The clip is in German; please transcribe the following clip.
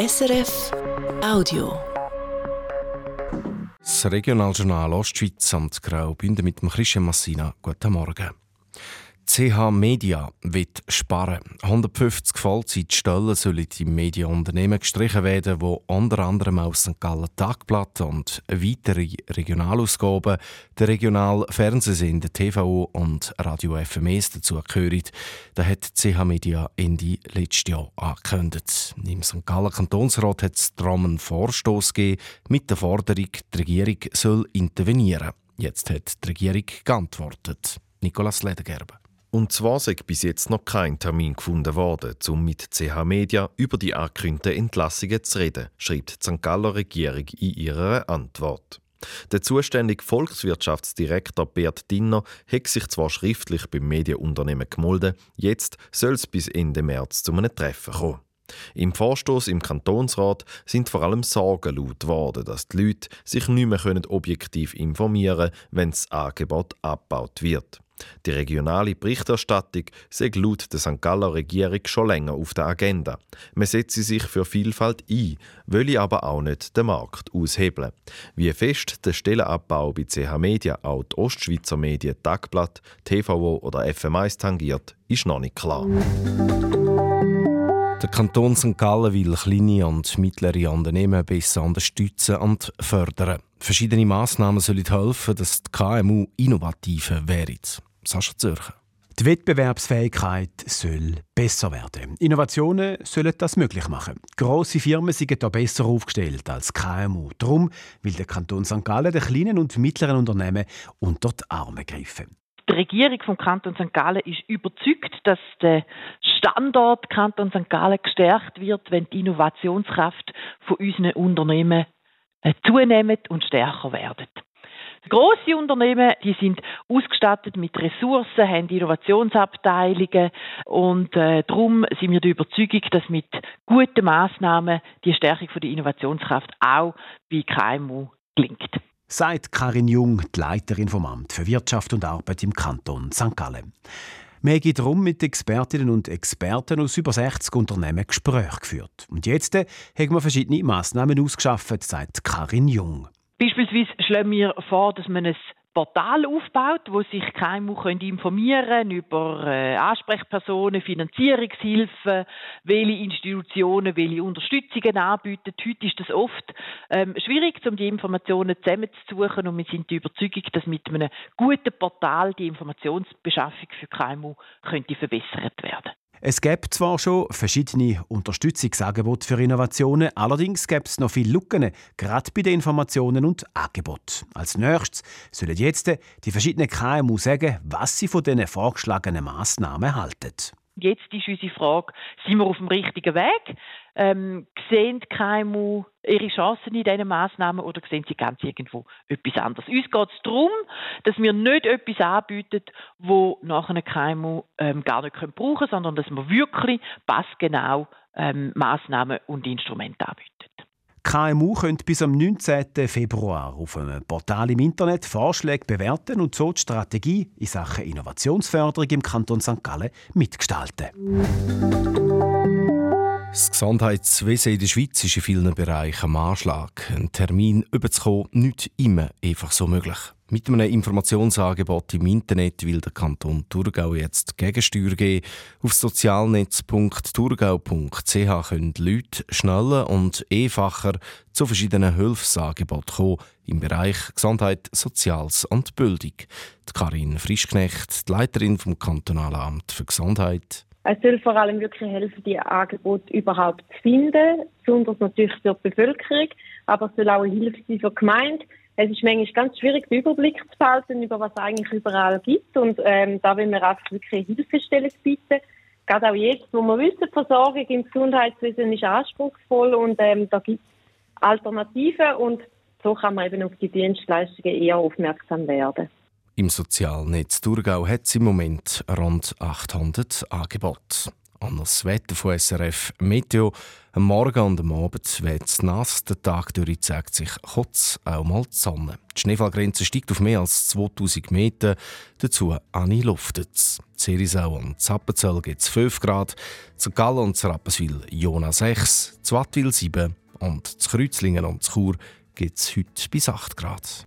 SRF Audio. Das Regionaljournal Ostschweiz am Graubünden mit Christian Massina. Guten Morgen. CH Media wird sparen. 150 Vollzeitstellen sollen im Medienunternehmen gestrichen werden, wo unter anderem aus St. Gallen Tagblatt und weitere Regionalausgaben der regional Fernsehsender TVO und Radio FMS dazu gehören. Da hat CH Media Ende letztes Jahr angekündigt. Im St. Gallen Kantonsrat hat es darum einen Vorstoß gegeben mit der Forderung, die Regierung soll intervenieren. Jetzt hat die Regierung geantwortet. Nicolas Ledergerber. Und zwar sei bis jetzt noch kein Termin gefunden worden, um mit CH Media über die angekündigten Entlassungen zu reden, schreibt die St. Galler Regierung in ihrer Antwort. Der zuständige Volkswirtschaftsdirektor Bert Dinner hat sich zwar schriftlich beim Medienunternehmen gemolden, jetzt soll es bis Ende März zu einem Treffen kommen. Im Vorstoß im Kantonsrat sind vor allem Sorgen laut worden, dass die Leute sich nicht mehr objektiv informieren können, wenn das Angebot abgebaut wird. Die regionale Berichterstattung sei laut der St. Galler Regierung schon länger auf der Agenda. Man setze sich für Vielfalt ein, will aber auch nicht den Markt aushebeln. Wie fest der Stellenabbau bei CH Media auch die Ostschweizer Medien Tagblatt, TVO oder FM1 tangiert, ist noch nicht klar. Der Kanton St. Gallen will kleine und mittlere Unternehmen besser unterstützen und fördern. Verschiedene Massnahmen sollen helfen, dass die KMU innovativer werden. Sascha Zürcher. Die Wettbewerbsfähigkeit soll besser werden. Innovationen sollen das möglich machen. Grosse Firmen sind hier besser aufgestellt als KMU. Darum will der Kanton St. Gallen den kleinen und mittleren Unternehmen unter die Arme greifen. Die Regierung vom Kanton St. Gallen ist überzeugt, dass der Standort Kanton St. Gallen gestärkt wird, wenn die Innovationskraft von unseren Unternehmen äh, zunehmend und stärker werden. Grosse Unternehmen, die sind ausgestattet mit Ressourcen, haben Innovationsabteilungen und äh, darum sind wir der Überzeugung, dass mit guten Maßnahmen die Stärkung der Innovationskraft auch bei KMU gelingt. Sagt Karin Jung, die Leiterin vom Amt für Wirtschaft und Arbeit im Kanton St. Gallen. Wir haben darum mit Expertinnen und Experten aus über 60 Unternehmen Gespräche geführt. Und jetzt äh, haben wir verschiedene Massnahmen ausgeschafft, sagt Karin Jung. Beispielsweise schlagen wir vor, dass man ein Portal aufbaut, wo sich KMU informieren über äh, Ansprechpersonen, Finanzierungshilfen, welche Institutionen welche Unterstützungen anbieten. Heute ist das oft ähm, schwierig, um die Informationen zusammenzusuchen und wir sind der Überzeugung, dass mit einem guten Portal die Informationsbeschaffung für KMU könnte verbessert werden. Es gibt zwar schon verschiedene Unterstützungsangebote für Innovationen, allerdings gibt es noch viele Lücken, gerade bei den Informationen und Angeboten. Als nächstes sollen jetzt die verschiedenen KMU sagen, was sie von diesen vorgeschlagenen Massnahmen halten. Jetzt ist unsere Frage, sind wir auf dem richtigen Weg? Ähm, sehen die KMU ihre Chancen in diesen Massnahmen oder sehen sie ganz irgendwo etwas anderes? Uns geht es darum, dass wir nicht etwas anbieten, wo nachher eine KMU ähm, gar nicht brauchen können, sondern dass wir wirklich passgenau ähm, Massnahmen und Instrumente anbieten. KMU können bis am 19. Februar auf einem Portal im Internet Vorschläge bewerten und so die Strategie in Sachen Innovationsförderung im Kanton St. Gallen mitgestalten. Das Gesundheitswesen in der Schweiz ist in vielen Bereichen am Anschlag. Ein Termin überzukommen, nicht immer einfach so möglich. Mit einem Informationsangebot im Internet will der Kanton Thurgau jetzt Gegensteuer geben. Auf sozialnetz.thurgau.ch können Leute schneller und einfacher zu verschiedenen Hilfsangeboten kommen im Bereich Gesundheit, Soziales und Bildung. Die Karin Frischknecht, die Leiterin vom Kantonalen Amt für Gesundheit. Es soll vor allem wirklich helfen, die Angebote überhaupt zu finden, besonders natürlich für die Bevölkerung, aber es soll auch eine Hilfe sein für die Gemeinde es ist manchmal ganz schwierig, den Überblick zu behalten, über was es eigentlich überall gibt. Und ähm, da will wir einfach wirklich Hilfestellung bieten. Gerade auch jetzt, wo wir wissen, die Versorgung im Gesundheitswesen ist anspruchsvoll und ähm, da gibt es Alternativen und so kann man eben auf die Dienstleistungen eher aufmerksam werden. Im Sozialnetz Thurgau hat es im Moment rund 800 Angebote. An das Wetter von SRF Meteo. Am Morgen und am Abend wird es nass, der Tag durch zeigt sich kurz auch mal die Sonne. Die Schneefallgrenze steigt auf mehr als 2000 Meter, dazu Anni luftet es. Zerisau und Zappenzell gibt es 5 Grad, zu Gallen und Rapperswil Jona 6, zu Wattwil 7 und zu Kreuzlingen und zu Chur gibt es heute bis 8 Grad.